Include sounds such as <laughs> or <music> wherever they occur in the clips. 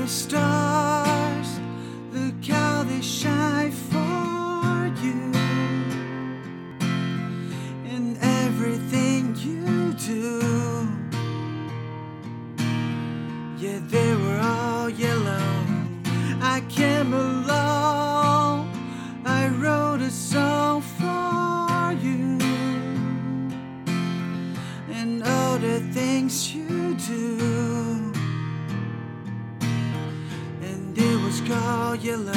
the stars, look how they shine for you. In everything you do. Yeah, they were all yellow. I came along. I wrote a song for you. And all the things you do. Called yellow.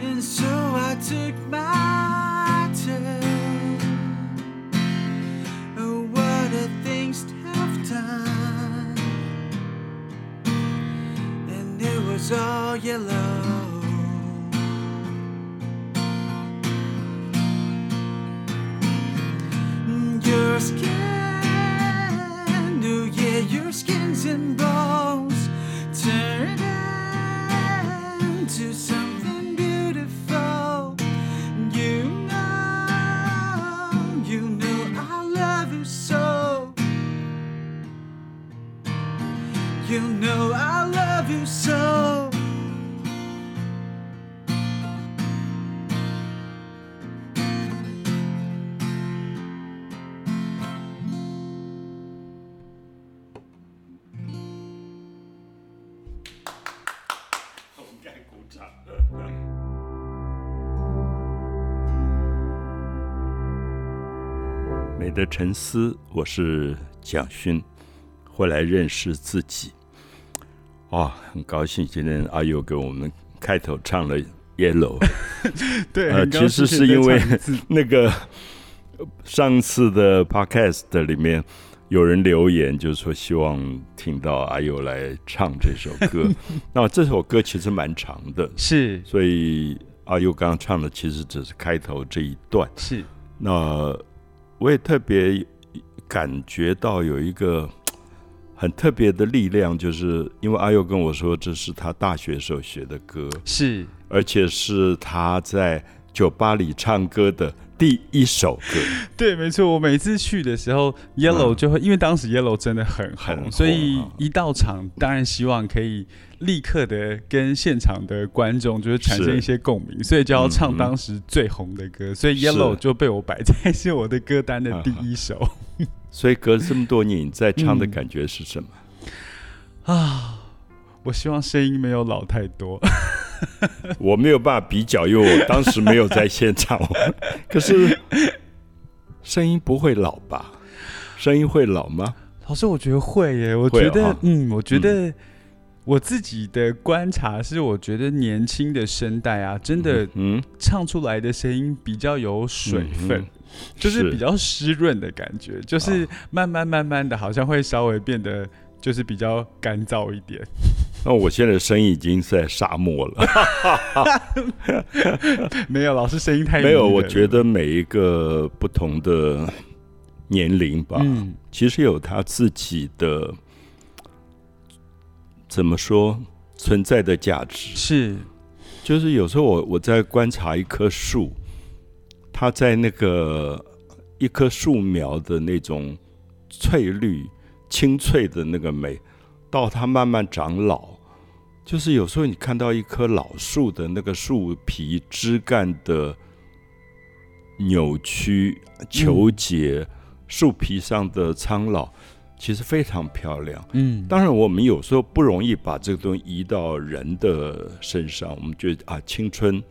And so I took my turn. Oh, what a things have done. And it was all yellow. You know I love you so. <laughs> 我们该鼓掌。美的沉思，我是蒋勋，回来认识自己。哇，很高兴今天阿佑给我们开头唱了《Yellow》。<laughs> 对，呃，其实是因为 <laughs> 那个呃上次的 podcast 里面有人留言，就是说希望听到阿佑来唱这首歌。<laughs> 那这首歌其实蛮长的，是所以阿佑刚刚唱的其实只是开头这一段。是那我也特别感觉到有一个很特别的力量，就是因为阿佑跟我说这是他大学时候学的歌，是，而且是他在酒吧里唱歌的第一首歌。<laughs> 对，没错。我每次去的时候，Yellow 嗯。就会，因为当时 Yellow 真的很红，所以啊一到场，当然希望可以立刻的跟现场的观众就是产生一些共鸣，所以就要唱当时最红的歌，所以 Yellow 就被我摆在是我的歌单的第一首所以隔了这么多年，你在唱的嗯感觉是什么？啊。我希望声音没有老太多，<laughs> <laughs> 我没有办法比较，因为我当时没有在现场。<laughs> 可是声音不会老吧？声音会老吗？老师，我觉得会耶。我觉得，啊嗯，我觉得我自己的观察是，我觉得年轻的声带啊，真的嗯，唱出来的声音比较有水分，嗯就是是比较湿润的感觉，就是慢慢慢慢的，好像会稍微变得就是比较干燥一点。<laughs> 那我现在声音已经在沙漠了。<laughs> 没有，老师声音太 <laughs> 没有，我觉得每一个不同的年龄吧，嗯，其实有他自己的怎么说存在的价值。是就是有时候我我在观察一棵树，它在那个一棵树苗的那种翠绿、清脆的那个美，到它慢慢长老，就是有时候你看到一棵老树的那个树皮枝干的扭曲、求结，树皮上的苍老，其实非常漂亮。嗯，当然，我们有时候不容易把这个东西移到人的身上。我们觉得啊，青春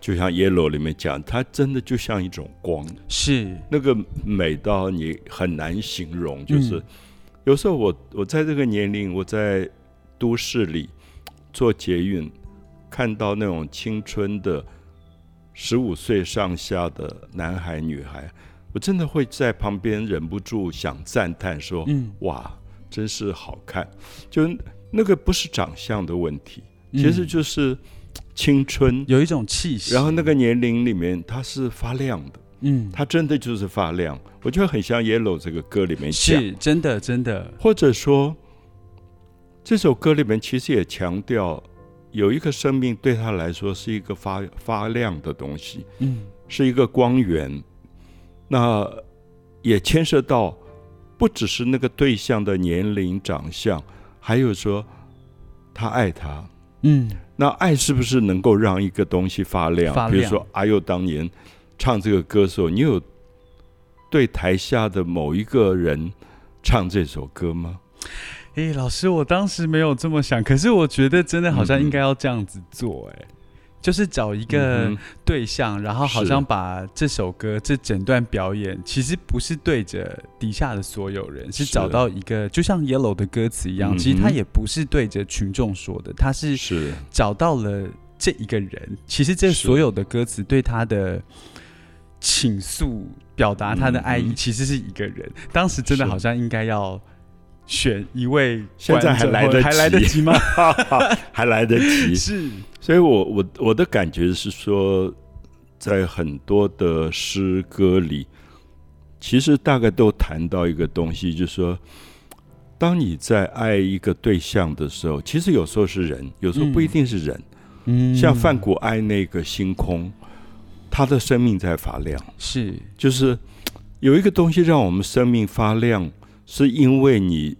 就像《Yellow》里面讲，它真的就像一种光，是那个美到你很难形容。就是、嗯有时候我我在这个年龄，我在都市里做捷运，看到那种青春的十五岁上下的男孩女孩，我真的会在旁边忍不住想赞叹说：“嗯，哇，真是好看！就那个不是长相的问题，嗯其实就是青春。有一种气息，然后那个年龄里面，它是发亮的，嗯，它真的就是发亮。我觉得很像《Yellow》这个歌里面讲，是真的真的，或者说这首歌里面其实也强调，有一个生命对他来说是一个发发亮的东西，嗯，是一个光源。那也牵涉到不只是那个对象的年龄、长相，还有说他爱他。嗯，那爱是不是能够让一个东西发亮？发亮比如说阿佑当年唱这个歌的时候，你有对台下的某一个人唱这首歌吗？诶，老师，我当时没有这么想，可是我觉得真的好像嗯应该要这样子做、诶，就是找一个对象，然后好像把这首歌这整段表演，其实不是对着底下的所有人，是。是找到一个就像 Yellow 的歌词一样，嗯其实他也不是对着群众说的，他是是。找到了这一个人。其实这所有的歌词对他的倾诉、表达他的爱意，其实是一个人。当时真的好像应该要选一位现在，还来得还来得及及吗？还来得及。<laughs> <laughs> 是，所以我我我的感觉是说，在很多的诗歌里，其实大概都谈到一个东西，就是说，当你在爱一个对象的时候，其实有时候是人，有时候不一定是人。嗯像范谷爱那个星空，他的生命在发亮，是，就是有一个东西让我们生命发亮，是因为你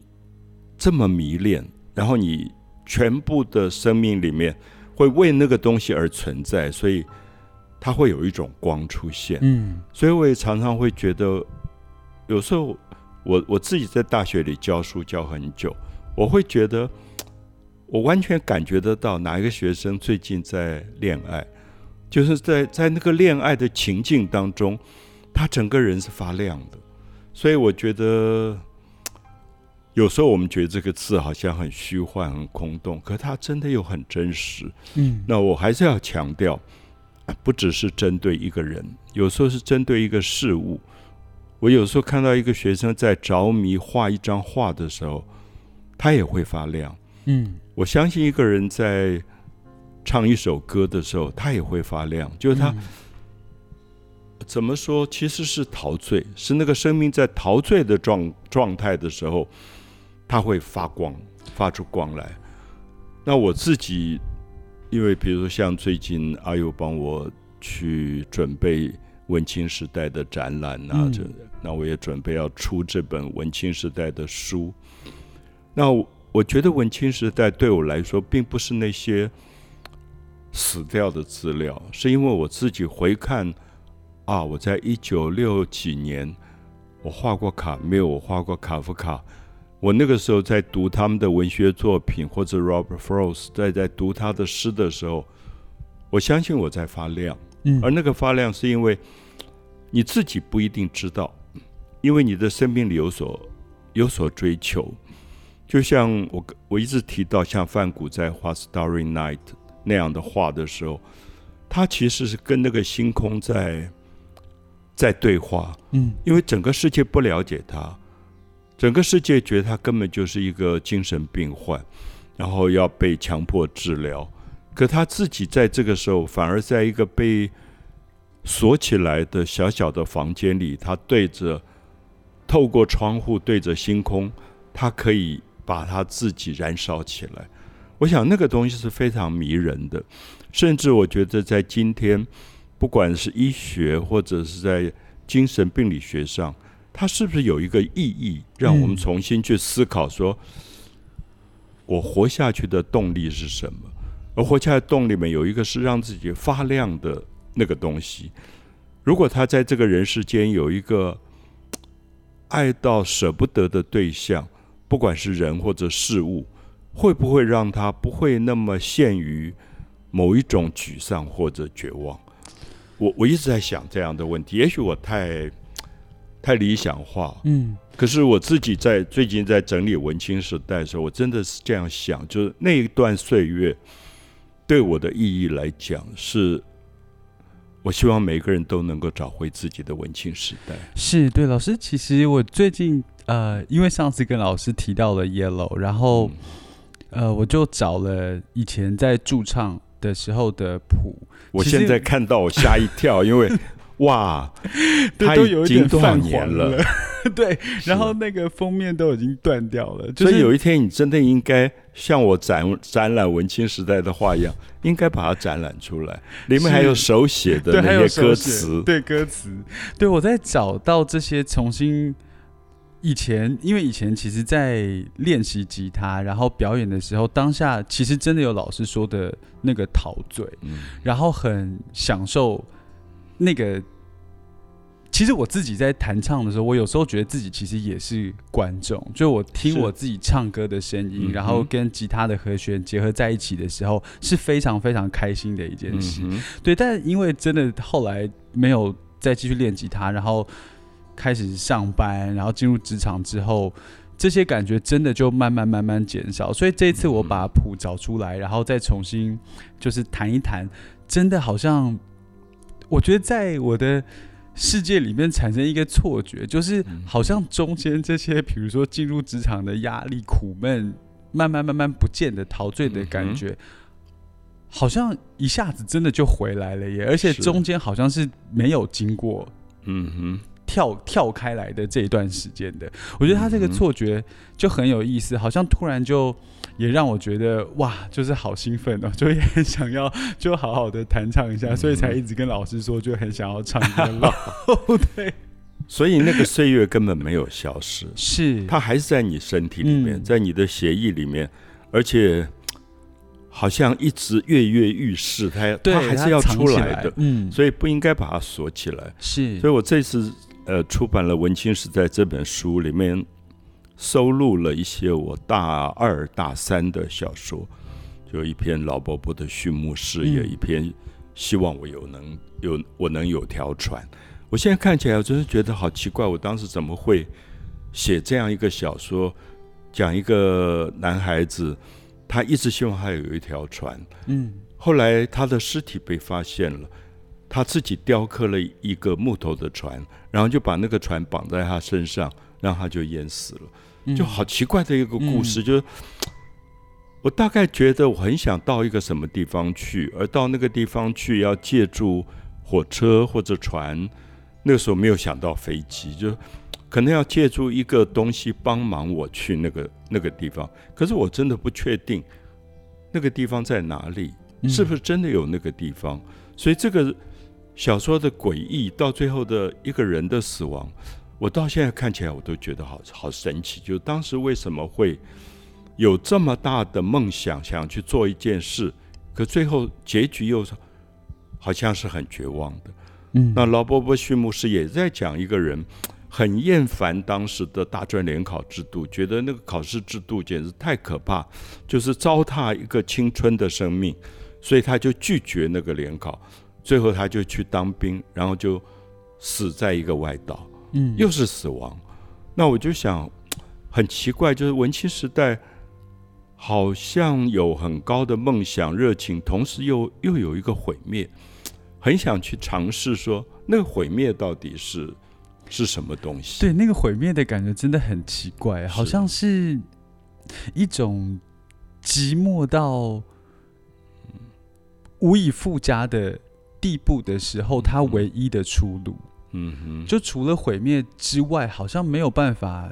这么迷恋，然后你全部的生命里面会为那个东西而存在，所以它会有一种光出现。嗯所以我也常常会觉得，有时候我我自己在大学里教书教很久，我会觉得我完全感觉得到哪一个学生最近在恋爱，就是在在那个恋爱的情境当中，他整个人是发亮的。所以我觉得，有时候我们觉得这个字好像很虚幻、很空洞，可它真的又很真实。嗯那我还是要强调，啊不只是针对一个人，有时候是针对一个事物。我有时候看到一个学生在着迷画一张画的时候，他也会发亮。嗯我相信一个人在唱一首歌的时候，他也会发亮。就是他、嗯怎么说，其实是陶醉，是那个生命在陶醉的状状态的时候，它会发光，发出光来。那我自己，因为比如说像最近阿佑帮我去准备文青时代的展览啊，嗯这那我也准备要出这本文青时代的书。那我我觉得文青时代对我来说，并不是那些死掉的资料，是因为我自己回看啊，我在一九六几年我画过卡缪，我画过卡夫卡。我那个时候在读他们的文学作品，或者 Robert Frost 在在读他的诗的时候，我相信我在发亮。嗯而那个发亮是因为你自己不一定知道，因为你的生命里有所有所追求。就像我我一直提到，像范谷在画《Starry Night》那样的画的时候，他其实是跟那个星空在在对话，嗯因为整个世界不了解他，整个世界觉得他根本就是一个精神病患，然后要被强迫治疗。可他自己在这个时候，反而在一个被锁起来的小小的房间里，他对着透过窗户对着星空，他可以把他自己燃烧起来。我想那个东西是非常迷人的，甚至我觉得在今天，不管是医学或者是在精神病理学上，它是不是有一个意义，让我们嗯重新去思考说，我活下去的动力是什么？而活下来的动力里面有一个是让自己发亮的那个东西。如果他在这个人世间有一个爱到舍不得的对象，不管是人或者事物，会不会让他不会那么陷于某一种沮丧或者绝望？我我一直在想这样的问题，也许我太太理想化，嗯。可是我自己在最近在整理文青时代的时候，我真的是这样想，就是那一段岁月对我的意义来讲，是我希望每个人都能够找回自己的文青时代。是对老师，其实我最近呃，因为上次跟老师提到了 Yellow，然后、嗯。呃，我就找了以前在驻唱的时候的谱，我现在看到我吓一跳，因为哇，<laughs> 对，他已都有一点经多少泛年黄了？<laughs> 对，然后那个封面都已经断掉了，就是所以有一天你真的应该像我展展览文青时代的画一样，应该把它展览出来，里面还有手写的那些歌词。对歌词，对我在找到这些重新以前，因为以前其实，在练习吉他，然后表演的时候，当下其实真的有老师说的那个陶醉，嗯然后很享受那个。其实我自己在弹唱的时候，我有时候觉得自己其实也是观众，就我听我自己唱歌的声音，然后跟吉他的和弦结合在一起的时候，是非常非常开心的一件事。嗯对，但因为真的后来没有再继续练吉他，然后开始上班，然后进入职场之后，这些感觉真的就慢慢慢慢减少。所以这一次我把谱找出来，然后再重新就是弹一弹，真的好像我觉得在我的。世界里面产生一个错觉，就是嗯好像中间这些，比如说进入职场的压力、苦闷，慢慢慢慢不见的陶醉的感觉，好像一下子真的就回来了耶！而且中间好像是没有经过嗯哼，跳跳开来的这一段时间的。我觉得他这个错觉就很有意思，好像突然就也让我觉得哇，就是好兴奋哦，<laughs> 就也很想要就好好的弹唱一下，嗯。所以才一直跟老师说就很想要唱歌了。<laughs> 对，所以那个岁月根本没有消失，是。它还是在你身体里面，嗯。在你的血液里面，而且好像一直跃跃欲试，它对，它还是要出来的，嗯，所以不应该把它锁起来。是，所以我这次呃出版了《文青时代》这本书，里面收录了一些我大二大三的小说，就一篇老伯伯的畜牧事业，嗯。一篇希望我有能有我能有条船。我现在看起来，我真是觉得好奇怪，我当时怎么会写这样一个小说，讲一个男孩子，他一直希望他有一条船，嗯。后来他的尸体被发现了，他自己雕刻了一个木头的船，然后就把那个船绑在他身上，让他就淹死了。嗯就好奇怪的一个故事，嗯就是我大概觉得我很想到一个什么地方去，而到那个地方去要借助火车或者船，那个时候没有想到飞机，就可能要借助一个东西帮忙我去那个那个地方。可是我真的不确定那个地方在哪里，嗯是不是真的有那个地方？所以这个小说的诡异，到最后的一个人的死亡，我到现在看起来我都觉得好好神奇。就当时为什么会有这么大的梦想，想去做一件事，可最后结局又是好像是很绝望的。嗯那劳伯伯畜牧师也在讲一个人很厌烦当时的大专联考制度，觉得那个考试制度简直太可怕，就是糟蹋一个青春的生命，所以他就拒绝那个联考，最后他就去当兵，然后就死在一个外岛，嗯又是死亡。那我就想，很奇怪，就是文青时代好像有很高的梦想热情，同时又又有一个毁灭，很想去尝试说那个毁灭到底是是什么东西？对，那个毁灭的感觉真的很奇怪，好像是一种寂寞到无以复加的地步的时候，他唯一的出路，嗯哼，就除了毁灭之外，好像没有办法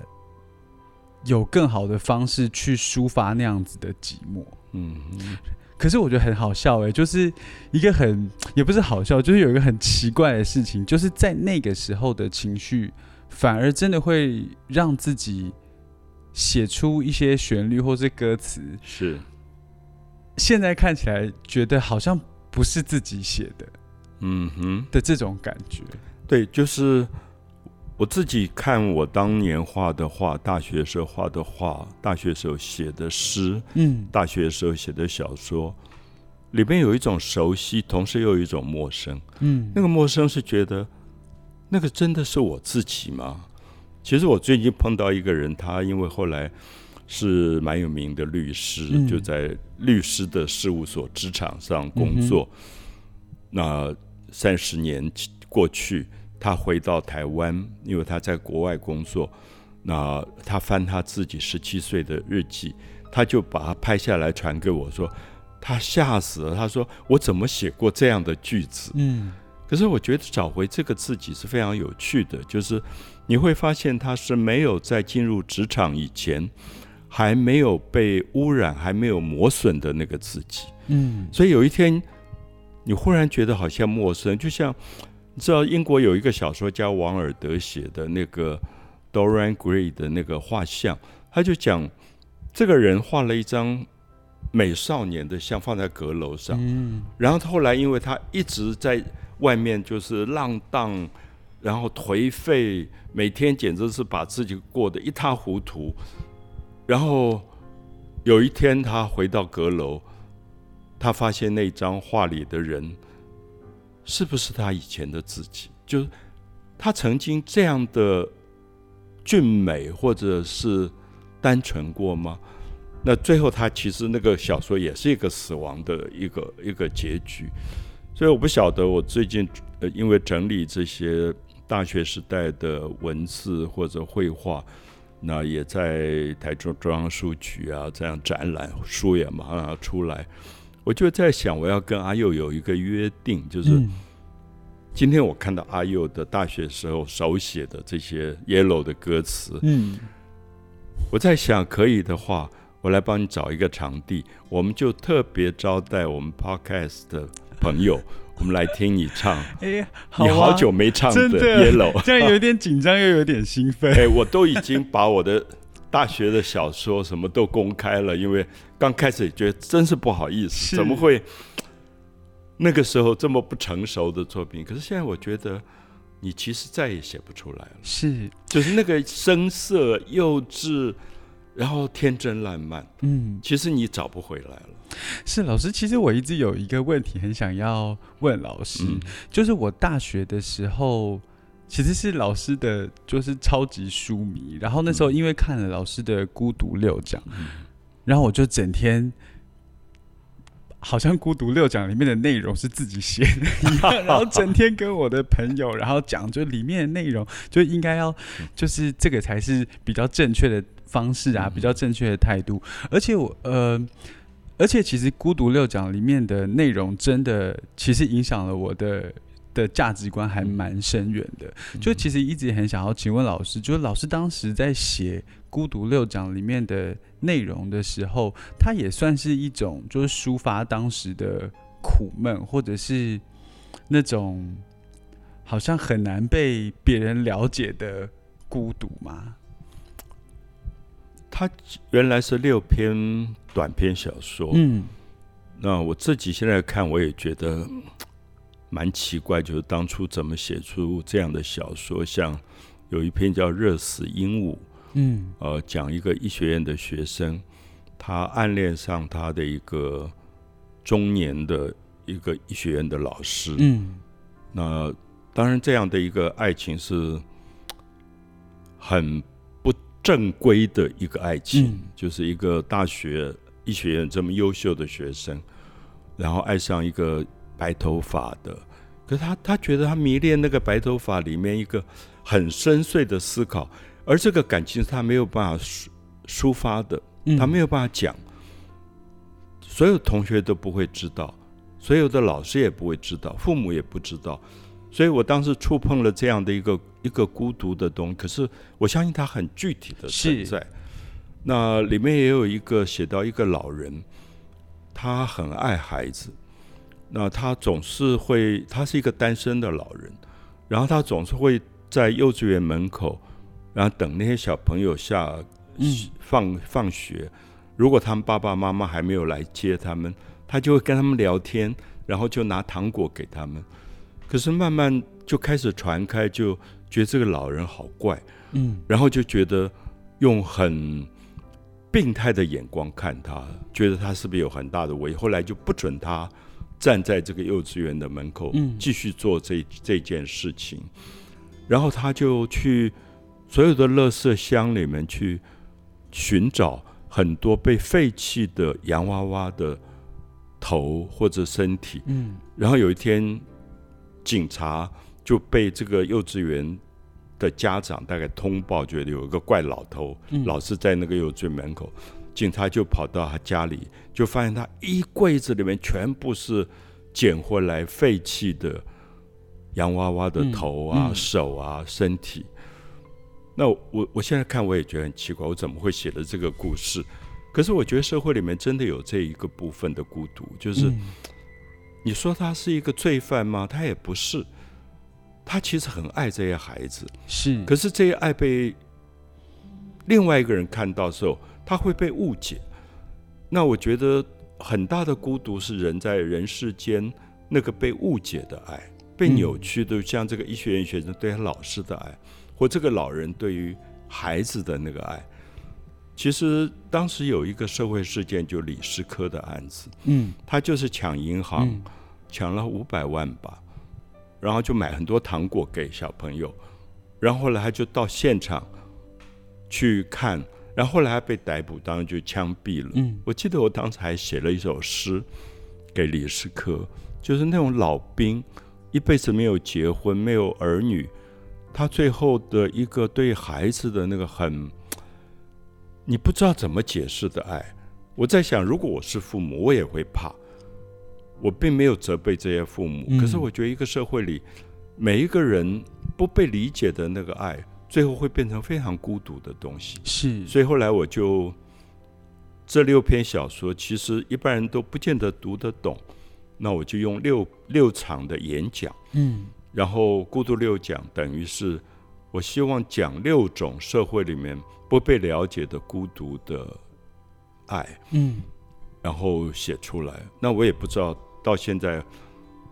有更好的方式去抒发那样子的寂寞。嗯哼，可是我觉得很好笑哎，就是一个很也不是好笑，就是有一个很奇怪的事情，就是在那个时候的情绪，反而真的会让自己写出一些旋律或是歌词，是，现在看起来觉得好像不是自己写的嗯哼，的这种感觉。对，就是我自己看我当年画的画，大学时候画的画，大学时候写的诗，嗯大学时候写的小说，里面有一种熟悉，同时又有一种陌生。嗯那个陌生是觉得，那个真的是我自己吗？其实我最近碰到一个人，他因为后来是蛮有名的律师，嗯就在律师的事务所职场上工作。那三十年过去，他回到台湾，因为他在国外工作。那他翻他自己十七岁的日记，他就把它拍下来传给我说，他吓死了。他说我怎么写过这样的句子？嗯可是我觉得找回这个自己是非常有趣的，就是你会发现他是没有在进入职场以前，还没有被污染、还没有磨损的那个自己。嗯所以有一天，你忽然觉得好像陌生，就像你知道英国有一个小说家王尔德写的那个 Dorian Gray 的那个画像，他就讲这个人画了一张美少年的像放在阁楼上，嗯然后后来因为他一直在外面就是浪荡，然后颓废，每天简直是把自己过得一塌糊涂。然后有一天他回到阁楼，他发现那张画里的人是不是他以前的自己？就是他曾经这样的俊美或者是单纯过吗？那最后他其实那个小说也是一个死亡的一个一个结局，所以我不晓得我最近呃因为整理这些大学时代的文字或者绘画，那也在台中中央书局啊这样展览，书也马上要出来，我就在想我要跟阿佑有一个约定，就是嗯今天我看到阿佑的大学时候手写的这些 Yellow 的歌词，嗯，我在想，可以的话，我来帮你找一个场地，我们就特别招待我们 Podcast 的朋友，<laughs> 我们来听你唱。哎、好、你啊，好久没唱的真的 Yellow，这样有点紧张又有点兴奋。<laughs> 哎，我都已经把我的大学的小说什么都公开了，因为刚开始也觉得真是不好意思，怎么会那个时候这么不成熟的作品？可是现在我觉得，你其实再也写不出来了。是，就是那个生涩、幼稚，然后天真烂漫，嗯，其实你找不回来了。是老师。其实我一直有一个问题很想要问老师，嗯就是我大学的时候。其实是老师的，就是超级书迷。然后那时候因为看了老师的《孤独六讲》，然后我就整天，好像《孤独六讲》里面的内容是自己写的一样，然后整天跟我的朋友，然后讲就里面的内容，就应该要，就是这个才是比较正确的方式啊，比较正确的态度。而且我呃，而且其实《孤独六讲》里面的内容真的其实影响了我的。的价值观还蛮深远的，就其实一直很想要请问老师，就是老师当时在写《孤独六讲》里面的内容的时候，它也算是一种就是抒发当时的苦闷，或者是那种好像很难被别人了解的孤独吗？它原来是六篇短篇小说，嗯。那我自己现在看，我也觉得嗯蛮奇怪，就是当初怎么写出这样的小说？像有一篇叫《热死鹦鹉》，嗯。呃，讲一个医学院的学生，他暗恋上他的一个中年的一个医学院的老师，嗯。那当然，这样的一个爱情是很不正规的一个爱情，嗯。就是一个大学医学院这么优秀的学生，然后爱上一个白头发的，可是他他觉得他迷恋那个白头发里面一个很深邃的思考，而这个感情是他没有办法抒抒发的，嗯。他没有办法讲，所有同学都不会知道，所有的老师也不会知道，父母也不知道，所以我当时触碰了这样的一个一个孤独的东西，可是我相信它很具体的存在。那里面也有一个写到一个老人，他很爱孩子，那他总是会，他是一个单身的老人，然后他总是会在幼稚园门口，然后等那些小朋友下嗯放放学，如果他们爸爸妈妈还没有来接他们，他就会跟他们聊天，然后就拿糖果给他们。可是慢慢就开始传开，就觉得这个老人好怪，嗯然后就觉得用很病态的眼光看他，觉得他是不是有很大的危，后来就不准他站在这个幼稚园的门口嗯。继续做这这件事情，然后他就去所有的垃圾箱里面去寻找很多被废弃的洋娃娃的头或者身体，嗯。然后有一天，警察就被这个幼稚园的家长大概通报，觉得有一个怪老头，嗯。老是在那个幼稚园门口。警察就跑到他家里，就发现他衣柜子里面全部是捡回来废弃的洋娃娃的头啊、嗯嗯手啊、身体。那我我现在看我也觉得很奇怪，我怎么会写了这个故事？可是我觉得社会里面真的有这一个部分的孤独，就是。嗯你说他是一个罪犯吗？他也不是，他其实很爱这些孩子，是，可是这些爱被另外一个人看到的时候，他会被误解。那我觉得很大的孤独是人在人世间那个被误解的爱，被扭曲的，像这个医学院学生对他老师的爱，或这个老人对于孩子的那个爱。其实当时有一个社会事件，就李师科的案子，嗯他就是抢银行，嗯抢了五百万吧，然后就买很多糖果给小朋友，然后后来他就到现场去看，然后后来他被逮捕，当然就枪毙了。嗯我记得我当时还写了一首诗给李世科，就是那种老兵一辈子没有结婚，没有儿女，他最后的一个对孩子的那个很，你不知道怎么解释的爱。我在想，如果我是父母，我也会怕。我并没有责备这些父母，嗯可是我觉得一个社会里每一个人不被理解的那个爱，最后会变成非常孤独的东西。是，所以后来我就这六篇小说，其实一般人都不见得读得懂，那我就用六六场的演讲，嗯然后孤独六讲，等于是我希望讲六种社会里面不被了解的孤独的爱，嗯然后写出来。那我也不知道到现在，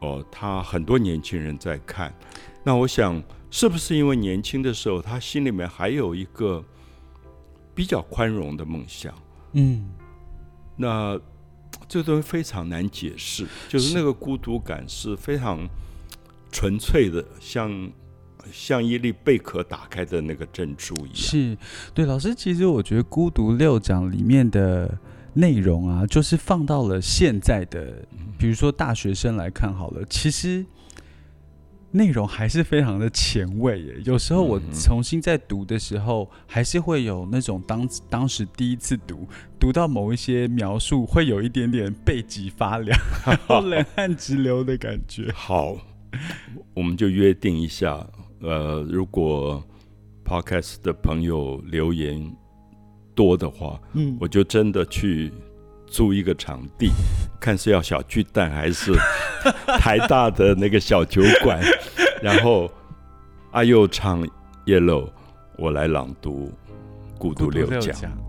哦，他很多年轻人在看，那我想是不是因为年轻的时候他心里面还有一个比较宽容的梦想？嗯那这个东西非常难解释，就是那个孤独感是非常纯粹的，像像一粒贝壳打开的那个珍珠一样。是对老师。其实我觉得《孤独六讲》里面的内容啊，就是放到了现在的，比如说大学生来看好了，其实内容还是非常的前卫耶。有时候我嗯重新在读的时候，还是会有那种当当时第一次读，读到某一些描述，会有一点点背脊发凉，<laughs> 然后冷汗直流的感觉。好，我们就约定一下，呃，如果 podcast 的朋友留言多的话，嗯，我就真的去租一个场地，看是要小巨蛋还是 <laughs> 台大的那个小酒馆，<laughs> 然后阿佑唱 Yellow，我来朗读《孤独六讲》。讲。